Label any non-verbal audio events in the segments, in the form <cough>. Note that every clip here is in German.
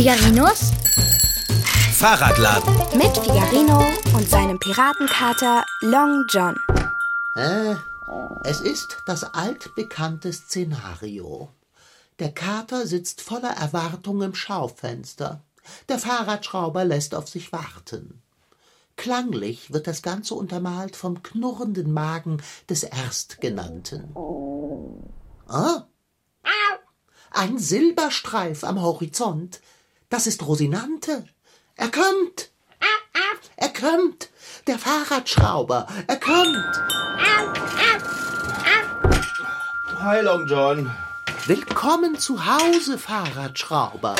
Figarinos Fahrradladen. mit Figarino und seinem Piratenkater Long John. Äh, es ist das altbekannte Szenario. Der Kater sitzt voller Erwartung im Schaufenster. Der Fahrradschrauber lässt auf sich warten. Klanglich wird das Ganze untermalt vom knurrenden Magen des Erstgenannten. Ah? Ein Silberstreif am Horizont. Das ist Rosinante. Er kommt. Er kommt. Der Fahrradschrauber. Er kommt. Hi, Long John. Willkommen zu Hause, Fahrradschrauber.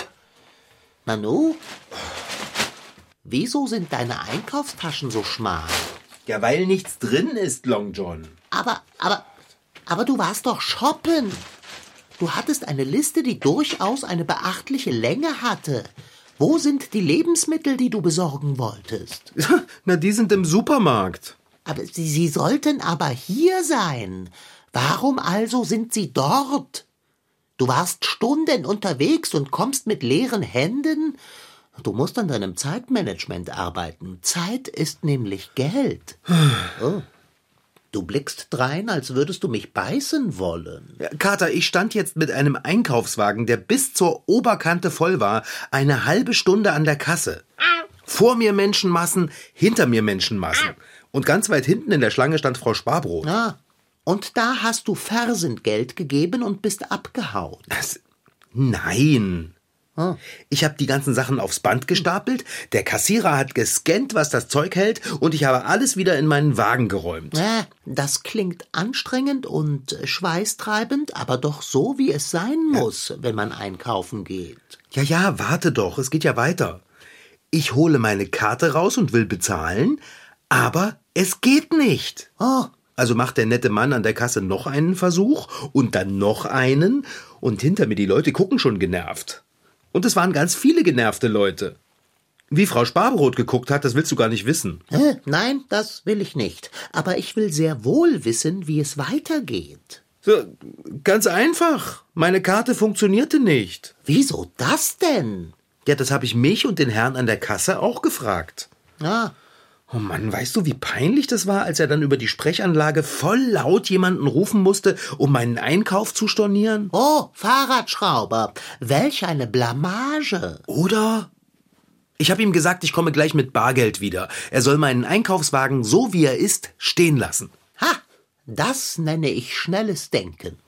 Nanu? Wieso sind deine Einkaufstaschen so schmal? Ja, weil nichts drin ist, Long John. Aber, aber, aber du warst doch shoppen. Du hattest eine Liste, die durchaus eine beachtliche Länge hatte. Wo sind die Lebensmittel, die du besorgen wolltest? <laughs> Na, die sind im Supermarkt. Aber sie, sie sollten aber hier sein. Warum also sind sie dort? Du warst Stunden unterwegs und kommst mit leeren Händen? Du musst an deinem Zeitmanagement arbeiten. Zeit ist nämlich Geld. <sighs> Oh. Du blickst drein, als würdest du mich beißen wollen. Ja, Kater, ich stand jetzt mit einem Einkaufswagen, der bis zur Oberkante voll war, eine halbe Stunde an der Kasse. Vor mir Menschenmassen, hinter mir Menschenmassen. Und ganz weit hinten in der Schlange stand Frau Sparbrot. Ah, und da hast du Fersengeld gegeben und bist abgehauen. Das, nein. Ich habe die ganzen Sachen aufs Band gestapelt, der Kassierer hat gescannt, was das Zeug hält, und ich habe alles wieder in meinen Wagen geräumt. Äh, das klingt anstrengend und schweißtreibend, aber doch so, wie es sein muss, wenn man einkaufen geht. Ja, ja, warte doch, es geht ja weiter. Ich hole meine Karte raus und will bezahlen, aber es geht nicht. Oh, Also macht der nette Mann an der Kasse noch einen Versuch und dann noch einen und hinter mir die Leute gucken schon genervt. Und es waren ganz viele genervte Leute. Wie Frau Sparbrot geguckt hat, das willst du gar nicht wissen. äh, nein, das will ich nicht. Aber ich will sehr wohl wissen, wie es weitergeht. So, ganz einfach. Meine Karte funktionierte nicht. Wieso das denn? Ja, das habe ich mich und den Herrn an der Kasse auch gefragt. Ah, Oh Mann, weißt du, wie peinlich das war, als er dann über die Sprechanlage voll laut jemanden rufen musste, um meinen Einkauf zu stornieren? oh, Fahrradschrauber, welch eine Blamage. Oder? Ich habe ihm gesagt, ich komme gleich mit Bargeld wieder. Er soll meinen Einkaufswagen so wie er ist stehen lassen. Ha, das nenne ich schnelles Denken.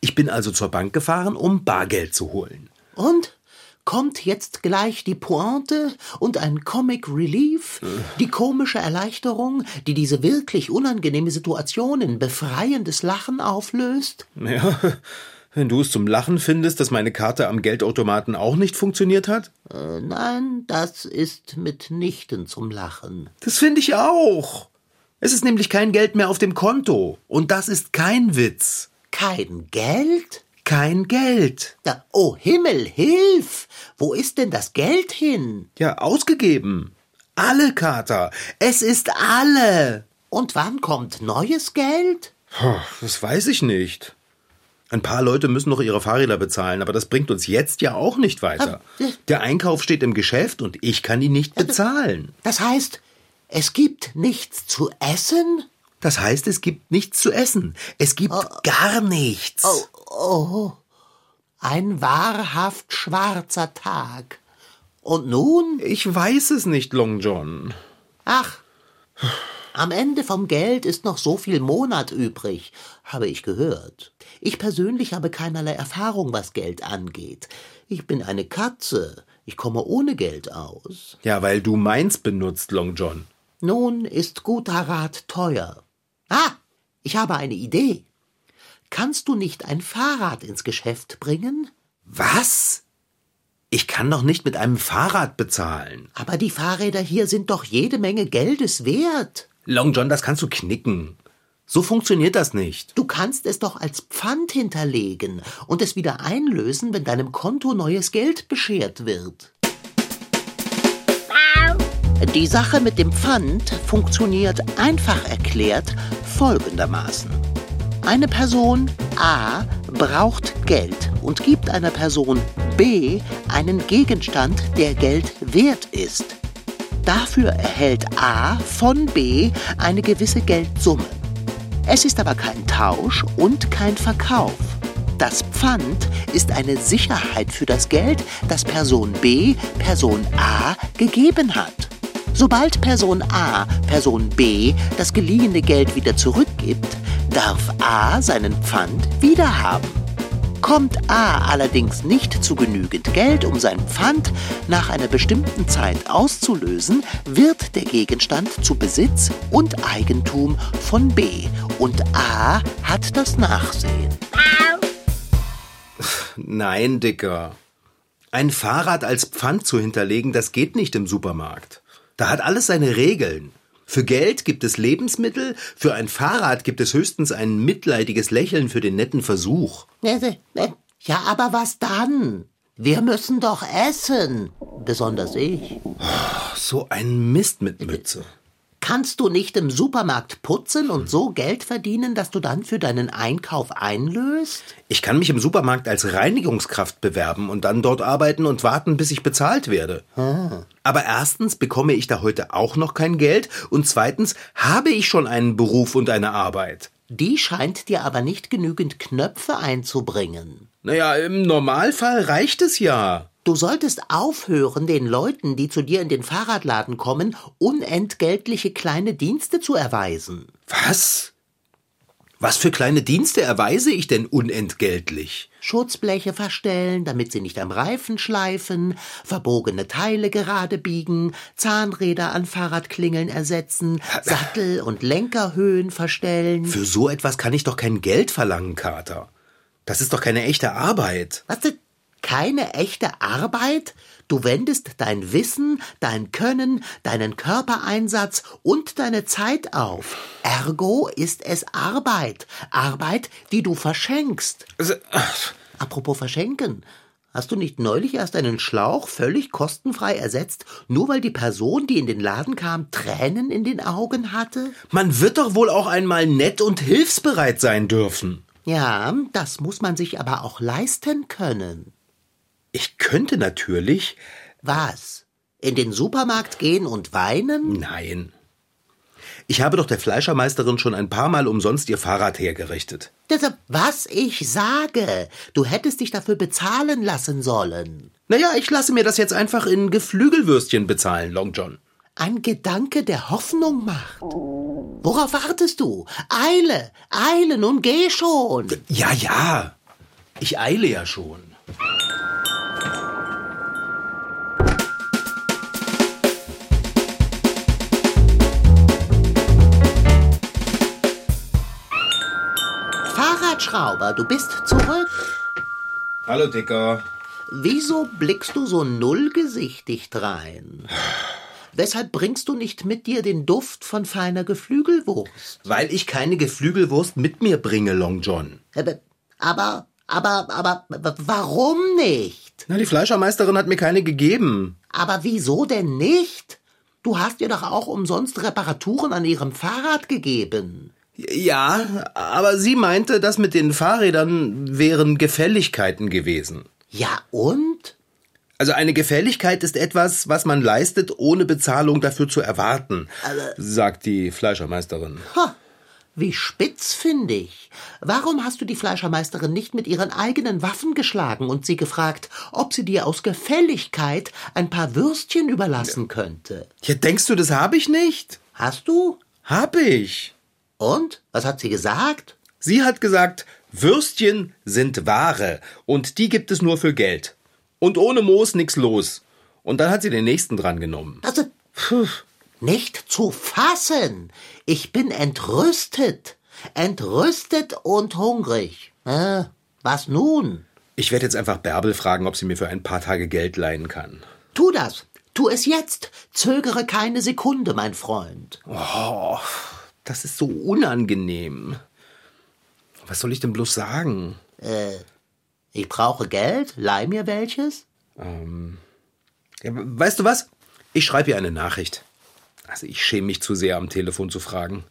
Ich bin also zur Bank gefahren, um Bargeld zu holen. Und? Kommt jetzt gleich die Pointe und ein Comic Relief, die komische Erleichterung, die diese wirklich unangenehme Situation in befreiendes Lachen auflöst? Ja, wenn du es zum Lachen findest, dass meine Karte am Geldautomaten auch nicht funktioniert hat? Äh, nein, das ist mitnichten zum Lachen. Das finde ich auch. Es ist nämlich kein Geld mehr auf dem Konto. Und das ist kein Witz. Kein Geld? Kein Geld. Da, oh Himmel, hilf! Wo ist denn das Geld hin? Ja, ausgegeben. Alle, Kater. Es ist alle. Und wann kommt neues Geld? Das weiß ich nicht. Ein paar Leute müssen noch ihre Fahrräder bezahlen, aber das bringt uns jetzt ja auch nicht weiter. Ah. Der Einkauf steht im Geschäft und ich kann ihn nicht bezahlen. Das heißt, es gibt nichts zu essen? Das heißt, es gibt nichts zu essen. Es gibt gar nichts. Oh, oh. Ein wahrhaft schwarzer Tag. Und nun? Ich weiß es nicht, Long John. Ach, am Ende vom Geld ist noch so viel Monat übrig, habe ich gehört. Ich persönlich habe keinerlei Erfahrung, was Geld angeht. Ich bin eine Katze. Ich komme ohne Geld aus. Ja, weil du meins benutzt, Long John. Nun ist guter Rat teuer. Ah, ich habe eine Idee. Kannst du nicht ein Fahrrad ins Geschäft bringen? Was? Ich kann doch nicht mit einem Fahrrad bezahlen. Aber die Fahrräder hier sind doch jede Menge Geldes wert. Long John, das kannst du knicken. So funktioniert das nicht. Du kannst es doch als Pfand hinterlegen und es wieder einlösen, wenn deinem Konto neues Geld beschert wird. Die Sache mit dem Pfand funktioniert einfach erklärt folgendermaßen. Eine Person A braucht Geld und gibt einer Person B einen Gegenstand, der Geld wert ist. Dafür erhält A von B eine gewisse Geldsumme. Es ist aber kein Tausch und kein Verkauf. Das Pfand ist eine Sicherheit für das Geld, das Person B Person A gegeben hat. Sobald Person A Person B das geliehene Geld wieder zurückgibt, darf A seinen Pfand wiederhaben. Kommt A allerdings nicht zu genügend Geld, um sein Pfand nach einer bestimmten Zeit auszulösen, wird der Gegenstand zu Besitz und Eigentum von B und A hat das Nachsehen. Nein, Dicker. Ein Fahrrad als Pfand zu hinterlegen, das geht nicht im Supermarkt. Da hat alles seine Regeln. Für Geld gibt es Lebensmittel, für ein Fahrrad gibt es höchstens ein mitleidiges Lächeln für den netten Versuch. Ja, aber was dann? Wir müssen doch essen. Besonders ich. So ein Mist mit Mütze. Kannst du nicht im Supermarkt putzen und so Geld verdienen, dass du dann für deinen Einkauf einlöst? Ich kann mich im Supermarkt als Reinigungskraft bewerben und dann dort arbeiten und warten, bis ich bezahlt werde. Aber erstens bekomme ich da heute auch noch kein Geld und zweitens habe ich schon einen Beruf und eine Arbeit. Die scheint dir aber nicht genügend Knöpfe einzubringen. Naja, im Normalfall reicht es ja. Du solltest aufhören, den Leuten, die zu dir in den Fahrradladen kommen, unentgeltliche kleine Dienste zu erweisen. Was? Was für kleine Dienste erweise ich denn unentgeltlich? Schutzbleche verstellen, damit sie nicht am Reifen schleifen, verbogene Teile gerade biegen, Zahnräder an Fahrradklingeln ersetzen, Sattel- und Lenkerhöhen verstellen. Für so etwas kann ich doch kein Geld verlangen, Kater. Das ist doch keine echte Arbeit. Was denn? Keine echte Arbeit? Du wendest dein Wissen, dein Können, deinen Körpereinsatz und deine Zeit auf. Ergo ist es Arbeit. Arbeit, die du verschenkst. Also, Apropos verschenken. Hast du nicht neulich erst einen Schlauch völlig kostenfrei ersetzt, nur weil die Person, die in den Laden kam, Tränen in den Augen hatte? Man wird doch wohl auch einmal nett und hilfsbereit sein dürfen. Ja, das muss man sich aber auch leisten können. Ich könnte natürlich. Was? In den Supermarkt gehen und weinen? Nein. Ich habe doch der Fleischermeisterin schon ein paar Mal umsonst ihr Fahrrad hergerichtet. Das, was ich sage. Du hättest dich dafür bezahlen lassen sollen. Naja, ich lasse mir das jetzt einfach in Geflügelwürstchen bezahlen, Long John. Ein Gedanke, der Hoffnung macht. Worauf wartest du? Eile, eile, nun geh schon. Ja, ja. Ich eile ja schon. Fahrradschrauber, du bist zurück. Hallo, Dicker. Wieso blickst du so nullgesichtig drein? Weshalb bringst du nicht mit dir den Duft von feiner Geflügelwurst? Weil ich keine Geflügelwurst mit mir bringe, Long John. Aber, aber, aber, aber, aber warum nicht? Na, die Fleischermeisterin hat mir keine gegeben. Aber wieso denn nicht? Du hast ihr doch auch umsonst Reparaturen an ihrem Fahrrad gegeben. Ja, aber sie meinte, das mit den Fahrrädern wären Gefälligkeiten gewesen. Ja und? Also eine Gefälligkeit ist etwas, was man leistet, ohne Bezahlung dafür zu erwarten, sagt die Fleischermeisterin. Ha, wie spitzfindig. Warum hast du die Fleischermeisterin nicht mit ihren eigenen Waffen geschlagen und sie gefragt, ob sie dir aus Gefälligkeit ein paar Würstchen überlassen könnte? Ja, denkst du, das habe ich nicht? Hast du? Hab ich. Und? Was hat sie gesagt? Sie hat gesagt, Würstchen sind Ware und die gibt es nur für Geld. Und ohne Moos nix los. Und dann hat sie den nächsten dran genommen. Also, pf, nicht zu fassen. Ich bin entrüstet. Entrüstet und hungrig. Äh, was nun? Ich werde jetzt einfach Bärbel fragen, ob sie mir für ein paar Tage Geld leihen kann. Tu das. Tu es jetzt. Zögere keine Sekunde, mein Freund. Oh, das ist so unangenehm. Was soll ich denn bloß sagen? Ich brauche Geld. Leih mir welches? Ja, weißt du was? Ich schreibe ihr eine Nachricht. Also ich schäme mich zu sehr, am Telefon zu fragen.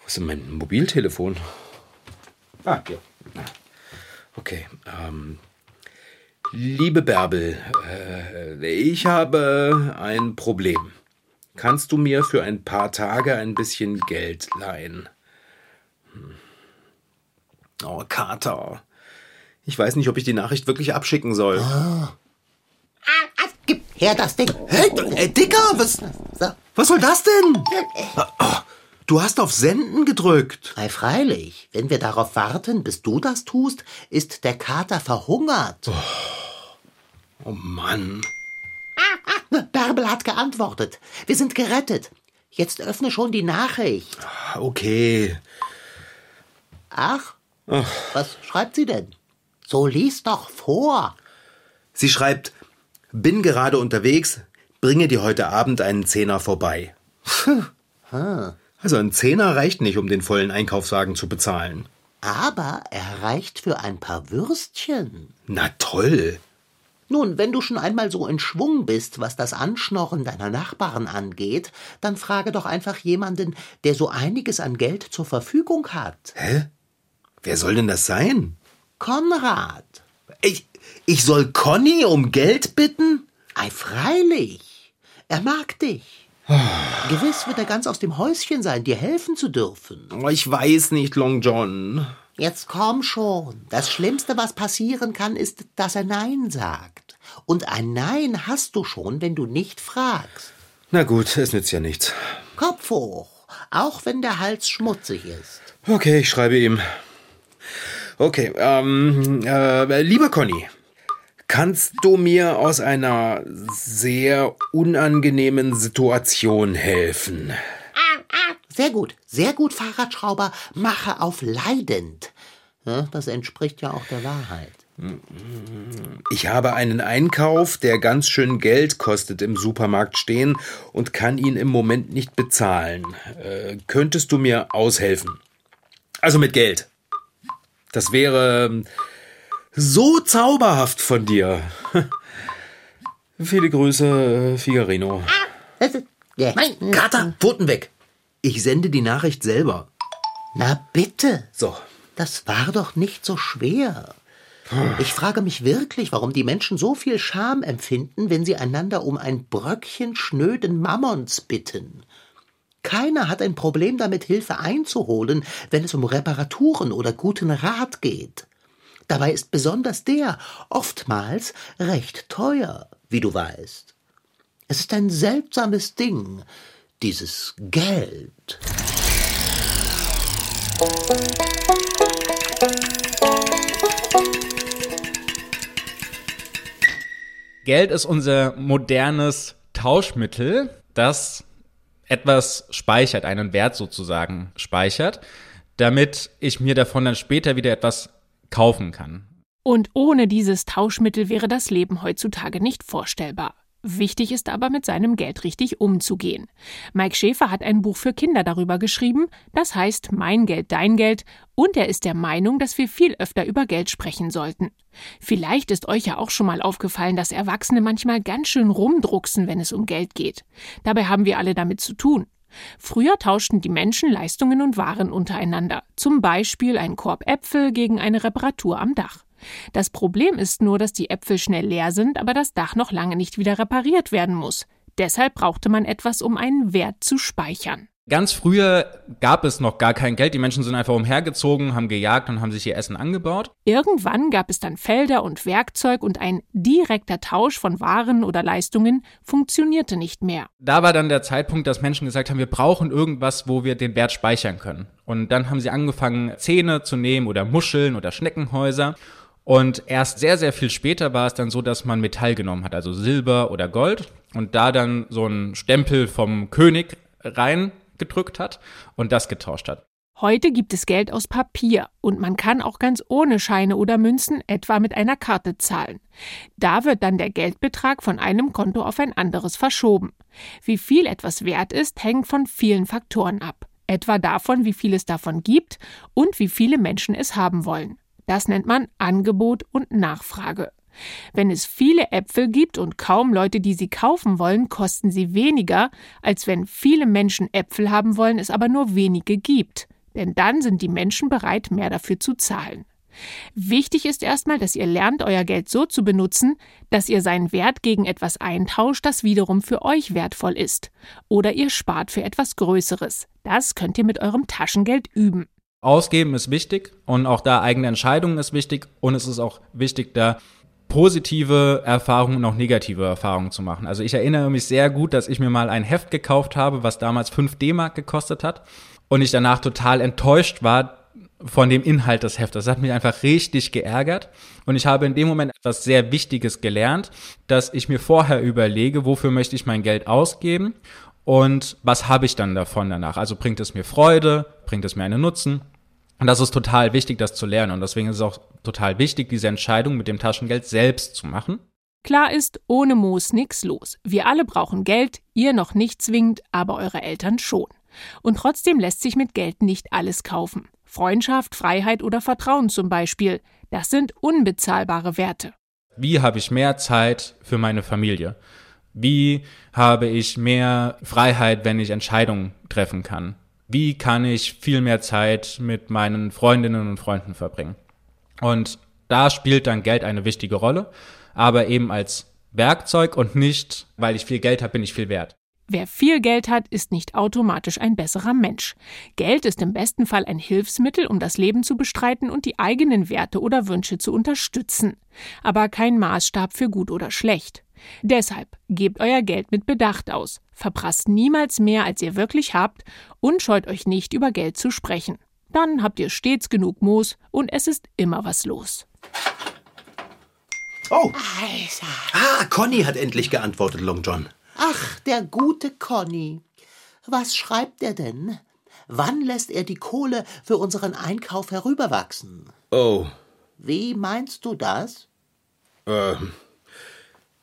Wo ist denn mein Mobiltelefon? Ah, hier. Okay. Ähm, Liebe Bärbel, äh, ich habe ein Problem. Kannst du mir für ein paar Tage ein bisschen Geld leihen? Hm. Oh, Kater. Ich weiß nicht, ob ich die Nachricht wirklich abschicken soll. Ah. Gib her das Ding. Hey, äh, Dicker, was, was soll das denn? Oh, du hast auf Senden gedrückt. Ei, freilich. Wenn wir darauf warten, bis du das tust, ist der Kater verhungert. Oh Mann. Bärbel hat geantwortet. Wir sind gerettet. Jetzt öffne schon die Nachricht. Okay. Ach, was schreibt sie denn? So lies doch vor. Sie schreibt, bin gerade unterwegs, bringe dir heute Abend einen Zehner vorbei. Also ein Zehner reicht nicht, um den vollen Einkaufswagen zu bezahlen. Aber er reicht für ein paar Würstchen. Na toll. Nun, wenn du schon einmal so in Schwung bist, was das Anschnorren deiner Nachbarn angeht, dann frage doch einfach jemanden, der so einiges an Geld zur Verfügung hat. Hä? Wer soll denn das sein? Konrad. Ich, ich soll Conny um Geld bitten? Ei, freilich. Er mag dich. Gewiss wird er ganz aus dem Häuschen sein, dir helfen zu dürfen. Ich weiß nicht, Long John. Jetzt komm schon. Das Schlimmste, was passieren kann, ist, dass er Nein sagt. Und ein Nein hast du schon, wenn du nicht fragst. Na gut, es nützt ja nichts. Kopf hoch, auch wenn der Hals schmutzig ist. Okay, ich schreibe ihm. Okay, ähm, äh, lieber Conny, kannst du mir aus einer sehr unangenehmen Situation helfen? Sehr gut, sehr gut, Fahrradschrauber. Mache auf leidend. Ja, das entspricht ja auch der Wahrheit. Ich habe einen Einkauf, der ganz schön Geld kostet, im Supermarkt stehen und kann ihn im Moment nicht bezahlen. Äh, könntest du mir aushelfen? Also mit Geld. Das wäre ähm, so zauberhaft von dir. <laughs> Viele Grüße, äh, Figarino. Das ist- Ja. Mein Kater, Pfoten weg. Ich sende die Nachricht selber. Na bitte, So. das war doch nicht so schwer. Ich frage mich wirklich, warum die Menschen so viel Scham empfinden, wenn sie einander um ein Bröckchen schnöden Mammons bitten. Keiner hat ein Problem damit, Hilfe einzuholen, wenn es um Reparaturen oder guten Rat geht. Dabei ist besonders der oftmals recht teuer, wie du weißt. Es ist ein seltsames Ding, dieses Geld. Geld ist unser modernes Tauschmittel, das etwas speichert, einen Wert sozusagen speichert, damit ich mir davon dann später wieder etwas kaufen kann. Und ohne dieses Tauschmittel wäre das Leben heutzutage nicht vorstellbar. Wichtig ist aber, mit seinem Geld richtig umzugehen. Mike Schäfer hat ein Buch für Kinder darüber geschrieben, das heißt Mein Geld, dein Geld, und er ist der Meinung, dass wir viel öfter über Geld sprechen sollten. Vielleicht ist euch ja auch schon mal aufgefallen, dass Erwachsene manchmal ganz schön rumdrucksen, wenn es um Geld geht. Dabei haben wir alle damit zu tun. Früher tauschten die Menschen Leistungen und Waren untereinander, zum Beispiel ein Korb Äpfel gegen eine Reparatur am Dach. Das Problem ist nur, dass die Äpfel schnell leer sind, aber das Dach noch lange nicht wieder repariert werden muss. Deshalb brauchte man etwas, um einen Wert zu speichern. Ganz früher gab es noch gar kein Geld. Die Menschen sind einfach umhergezogen, haben gejagt und haben sich ihr Essen angebaut. Irgendwann gab es dann Felder und Werkzeug und ein direkter Tausch von Waren oder Leistungen funktionierte nicht mehr. Da war dann der Zeitpunkt, dass Menschen gesagt haben, wir brauchen irgendwas, wo wir den Wert speichern können. Und dann haben sie angefangen, Zähne zu nehmen oder Muscheln oder Schneckenhäuser. Und erst sehr, sehr viel später war es dann so, dass man Metall genommen hat, also Silber oder Gold, und da dann so einen Stempel vom König reingedrückt hat und das getauscht hat. Heute gibt es Geld aus Papier und man kann auch ganz ohne Scheine oder Münzen etwa mit einer Karte zahlen. Da wird dann der Geldbetrag von einem Konto auf ein anderes verschoben. Wie viel etwas wert ist, hängt von vielen Faktoren ab. Etwa davon, wie viel es davon gibt und wie viele Menschen es haben wollen. Das nennt man Angebot und Nachfrage. Wenn es viele Äpfel gibt und kaum Leute, die sie kaufen wollen, kosten sie weniger, als wenn viele Menschen Äpfel haben wollen, es aber nur wenige gibt. Denn dann sind die Menschen bereit, mehr dafür zu zahlen. Wichtig ist erstmal, dass ihr lernt, euer Geld so zu benutzen, dass ihr seinen Wert gegen etwas eintauscht, das wiederum für euch wertvoll ist. Oder ihr spart für etwas Größeres. Das könnt ihr mit eurem Taschengeld üben. Ausgeben ist wichtig und auch da eigene Entscheidungen ist wichtig und es ist auch wichtig, da positive Erfahrungen und auch negative Erfahrungen zu machen. Also ich erinnere mich sehr gut, dass ich mir mal ein Heft gekauft habe, was damals 5 D-Mark gekostet hat und ich danach total enttäuscht war von dem Inhalt des Heftes. Das hat mich einfach richtig geärgert und ich habe in dem Moment etwas sehr Wichtiges gelernt, dass ich mir vorher überlege, wofür möchte ich mein Geld ausgeben und was habe ich dann davon danach? Also bringt es mir Freude, bringt es mir einen Nutzen? Und das ist total wichtig, das zu lernen. Und deswegen ist es auch total wichtig, diese Entscheidung mit dem Taschengeld selbst zu machen. Klar ist, ohne Moos nix los. Wir alle brauchen Geld, ihr noch nicht zwingend, aber eure Eltern schon. Und trotzdem lässt sich mit Geld nicht alles kaufen. Freundschaft, Freiheit oder Vertrauen zum Beispiel, das sind unbezahlbare Werte. Wie habe ich mehr Zeit für meine Familie? Wie habe ich mehr Freiheit, wenn ich Entscheidungen treffen kann? Wie kann ich viel mehr Zeit mit meinen Freundinnen und Freunden verbringen? Und da spielt dann Geld eine wichtige Rolle, aber eben als Werkzeug und nicht, weil ich viel Geld habe, bin ich viel wert. Wer viel Geld hat, ist nicht automatisch ein besserer Mensch. Geld ist im besten Fall ein Hilfsmittel, um das Leben zu bestreiten und die eigenen Werte oder Wünsche zu unterstützen, aber kein Maßstab für gut oder schlecht. Deshalb gebt euer Geld mit Bedacht aus, verprasst niemals mehr, als ihr wirklich habt und scheut euch nicht, über Geld zu sprechen. Dann habt ihr stets genug Moos und es ist immer was los. Oh. Ah, Conny hat endlich geantwortet, Long John. Ach, der gute Conny. Was schreibt er denn? Wann lässt er die Kohle für unseren Einkauf herüberwachsen? Oh. Wie meinst du das? Ähm.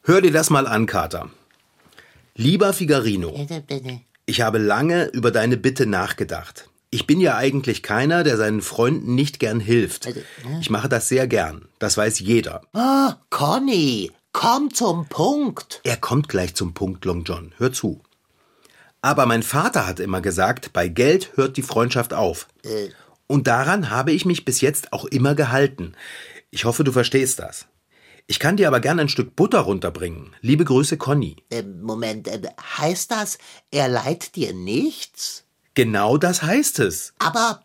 Hör dir das mal an, Kater. Lieber Figarino, ich habe lange über deine Bitte nachgedacht. Ich bin ja eigentlich keiner, der seinen Freunden nicht gern hilft. Ich mache das sehr gern. Das weiß jeder. Oh, Conny, komm zum Punkt. Er kommt gleich zum Punkt, Long John. Hör zu. Aber mein Vater hat immer gesagt, bei Geld hört die Freundschaft auf. Äh. Und daran habe ich mich bis jetzt auch immer gehalten. Ich hoffe, du verstehst das. Ich kann dir aber gern ein Stück Butter runterbringen. Liebe Grüße, Conny. Äh, Moment, äh, heißt das, er leiht dir nichts? Genau das heißt es. Aber,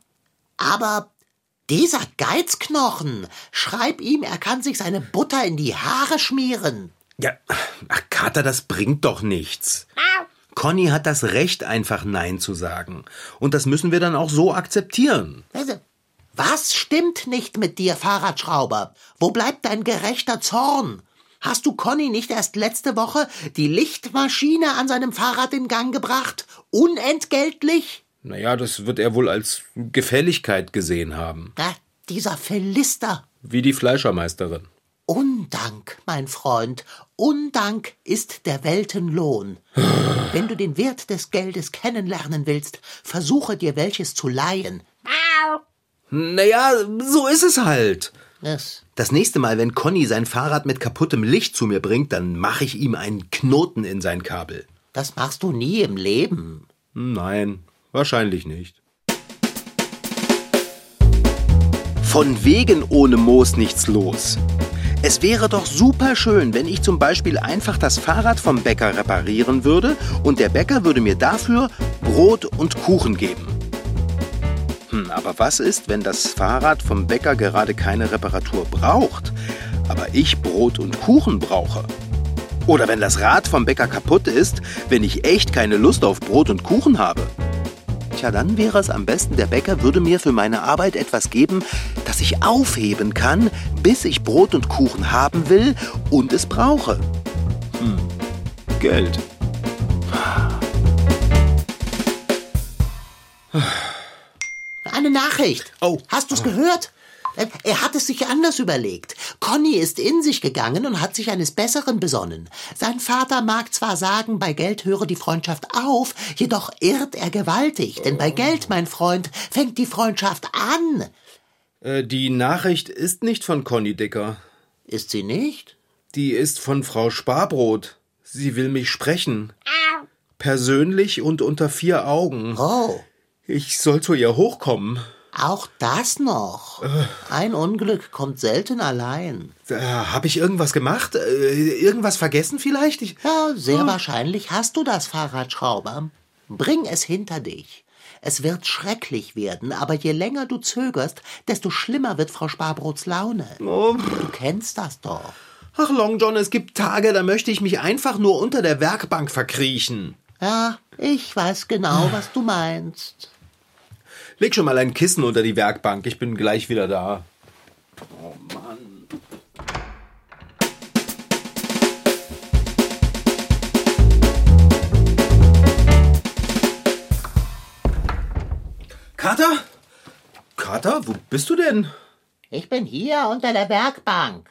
aber, dieser Geizknochen, schreib ihm, er kann sich seine Butter in die Haare schmieren. Ja, ach, Kater, das bringt doch nichts. Conny hat das Recht, einfach Nein zu sagen. Und das müssen wir dann auch so akzeptieren. Also, Was stimmt nicht mit dir, Fahrradschrauber? Wo bleibt dein gerechter Zorn? Hast du Conny nicht erst letzte Woche die Lichtmaschine an seinem Fahrrad in Gang gebracht? Unentgeltlich? Naja, das wird er wohl als Gefälligkeit gesehen haben. Na, dieser Philister. Wie die Fleischermeisterin. Undank, mein Freund, Undank ist der Weltenlohn. <sighs> Wenn du den Wert des Geldes kennenlernen willst, versuche dir welches zu leihen. Naja, so ist es halt. Das, Das nächste Mal, wenn Conny sein Fahrrad mit kaputtem Licht zu mir bringt, dann mache ich ihm einen Knoten in sein Kabel. das machst du nie im Leben. Nein, wahrscheinlich nicht. Von wegen ohne Moos nichts los. Es wäre doch super schön, wenn ich zum Beispiel einfach das Fahrrad vom Bäcker reparieren würde und der Bäcker würde mir dafür Brot und Kuchen geben. Hm, aber was ist, wenn das Fahrrad vom Bäcker gerade keine Reparatur braucht, aber ich Brot und Kuchen brauche? Oder wenn das Rad vom Bäcker kaputt ist, wenn ich echt keine Lust auf Brot und Kuchen habe? Tja, dann wäre es am besten, der Bäcker würde mir für meine Arbeit etwas geben, das ich aufheben kann, bis ich Brot und Kuchen haben will und es brauche. Hm, Geld. Eine Nachricht. Oh. Hast du's gehört? Äh, Er hat es sich anders überlegt. Conny ist in sich gegangen und hat sich eines Besseren besonnen. Sein Vater mag zwar sagen, bei Geld höre die Freundschaft auf, jedoch irrt er gewaltig, denn bei Geld, mein Freund, fängt die Freundschaft an. Äh, die Nachricht ist nicht von Conny Dicker. Ist sie nicht? Die ist von Frau Sparbrot. Sie will mich sprechen. Persönlich und unter vier Augen. Oh. Ich soll zu ihr hochkommen. Auch das noch. Ein Unglück kommt selten allein. Äh, Hab ich irgendwas gemacht? Äh, irgendwas vergessen vielleicht? Ich, Ja, sehr wahrscheinlich hast du das Fahrradschrauber. Bring es hinter dich. Es wird schrecklich werden, aber je länger du zögerst, desto schlimmer wird Frau Sparbrots Laune. Du kennst das doch. ach, Long John, es gibt Tage, da möchte ich mich einfach nur unter der Werkbank verkriechen. Ja, ich weiß genau, was du meinst. Leg schon mal ein Kissen unter die Werkbank. Ich bin gleich wieder da. Oh Mann. Kater? Kater, wo bist du denn? Ich bin hier unter der Werkbank.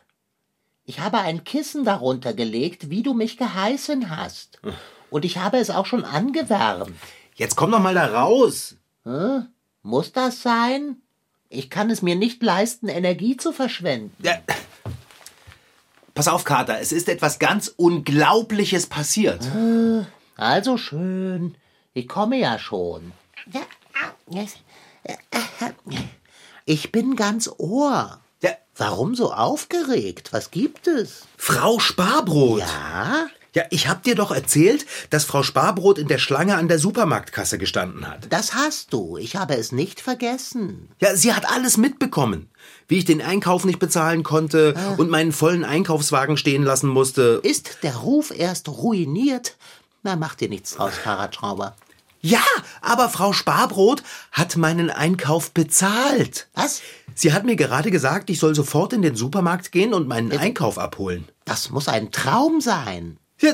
Ich habe ein Kissen darunter gelegt, wie du mich geheißen hast. Und ich habe es auch schon angewärmt. Jetzt komm doch mal da raus. Muss das sein? Ich kann es mir nicht leisten, Energie zu verschwenden. Ja. Pass auf, Kater, es ist etwas ganz Unglaubliches passiert. Also schön. Ich komme ja schon. Ich bin ganz Ohr. Warum so aufgeregt? Was gibt es? Frau Sparbrot. Ja? Ja, ich hab dir doch erzählt, dass Frau Sparbrot in der Schlange an der Supermarktkasse gestanden hat. Das hast du. Ich habe es nicht vergessen. Ja, sie hat alles mitbekommen. Wie ich den Einkauf nicht bezahlen konnte und meinen vollen Einkaufswagen stehen lassen musste. Ist der Ruf erst ruiniert? Na, mach dir nichts draus, Fahrradschrauber. Ja, aber Frau Sparbrot hat meinen Einkauf bezahlt. Was? Sie hat mir gerade gesagt, ich soll sofort in den Supermarkt gehen und meinen Einkauf abholen. Das muss ein Traum sein. Ja,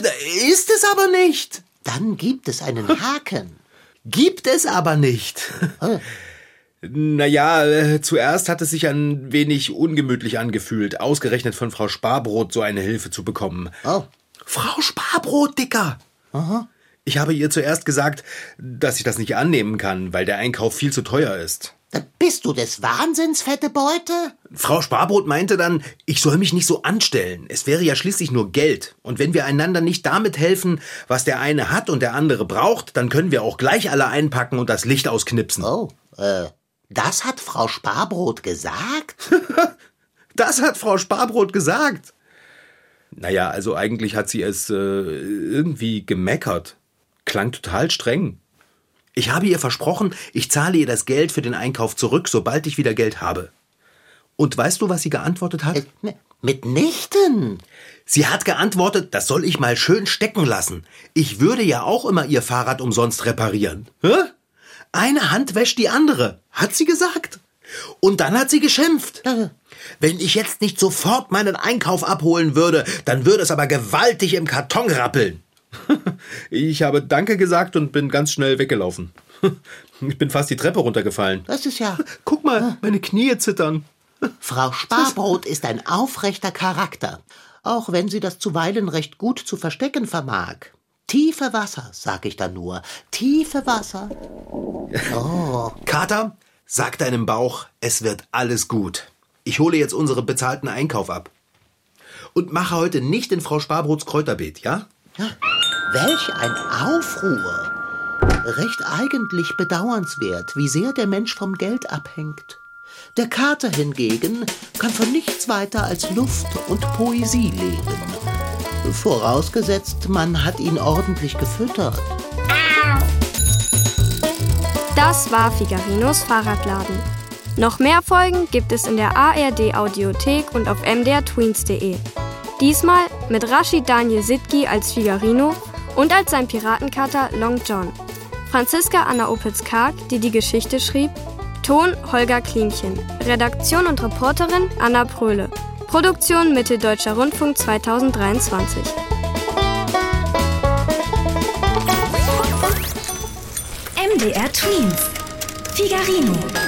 ist es aber nicht. Dann gibt es einen <laughs> Haken. Gibt es aber nicht. Naja, äh, zuerst hat es sich ein wenig ungemütlich angefühlt, ausgerechnet von Frau Sparbrot so eine Hilfe zu bekommen. Oh. Frau Sparbrot, Dicker! Ich habe ihr zuerst gesagt, dass ich das nicht annehmen kann, weil der Einkauf viel zu teuer ist. Bist du des Wahnsinns, fette Beute? Frau Sparbrot meinte dann, ich soll mich nicht so anstellen. Es wäre ja schließlich nur Geld. Und wenn wir einander nicht damit helfen, was der eine hat und der andere braucht, dann können wir auch gleich alle einpacken und das Licht ausknipsen. Oh, äh, das hat Frau Sparbrot gesagt? <laughs> Das hat Frau Sparbrot gesagt. Naja, also eigentlich hat sie es äh, irgendwie gemeckert. Klang total streng. Ich habe ihr versprochen, ich zahle ihr das Geld für den Einkauf zurück, sobald ich wieder Geld habe. Und weißt du, was sie geantwortet hat? Mitnichten. Sie hat geantwortet, das soll ich mal schön stecken lassen. Ich würde ja auch immer ihr Fahrrad umsonst reparieren. Hä? Eine Hand wäscht die andere, hat sie gesagt. Und dann hat sie geschimpft. Wenn ich jetzt nicht sofort meinen Einkauf abholen würde, dann würde es aber gewaltig im Karton rappeln. Ich habe Danke gesagt und bin ganz schnell weggelaufen. <laughs> Ich bin fast die Treppe runtergefallen. Das ist ja. Guck mal, meine Knie zittern. <laughs> Frau Sparbrot ist ein aufrechter Charakter, auch wenn sie das zuweilen recht gut zu verstecken vermag. Tiefe Wasser, sag ich da nur. Tiefe Wasser. <laughs> Kater, sag deinem Bauch, es wird alles gut. Ich hole jetzt unseren bezahlten Einkauf ab. Und mache heute nicht in Frau Sparbrots Kräuterbeet, ja? Welch ein Aufruhr. Recht eigentlich bedauernswert, wie sehr der Mensch vom Geld abhängt. Der Kater hingegen kann von nichts weiter als Luft und Poesie leben. Vorausgesetzt, man hat ihn ordentlich gefüttert. Das war Figarinos Fahrradladen. Noch mehr Folgen gibt es in der ARD Audiothek und auf mdrtweens.de. Diesmal mit Rashid Daniel Sitki als Figarino und als sein Piratenkater Long John. Franziska Anna Opitz-Karg, die die Geschichte schrieb. Ton Holger Klimchen. Redaktion und Reporterin Anna Pröhle. Produktion Mitteldeutscher Rundfunk 2023. MDR Twins. Figarino.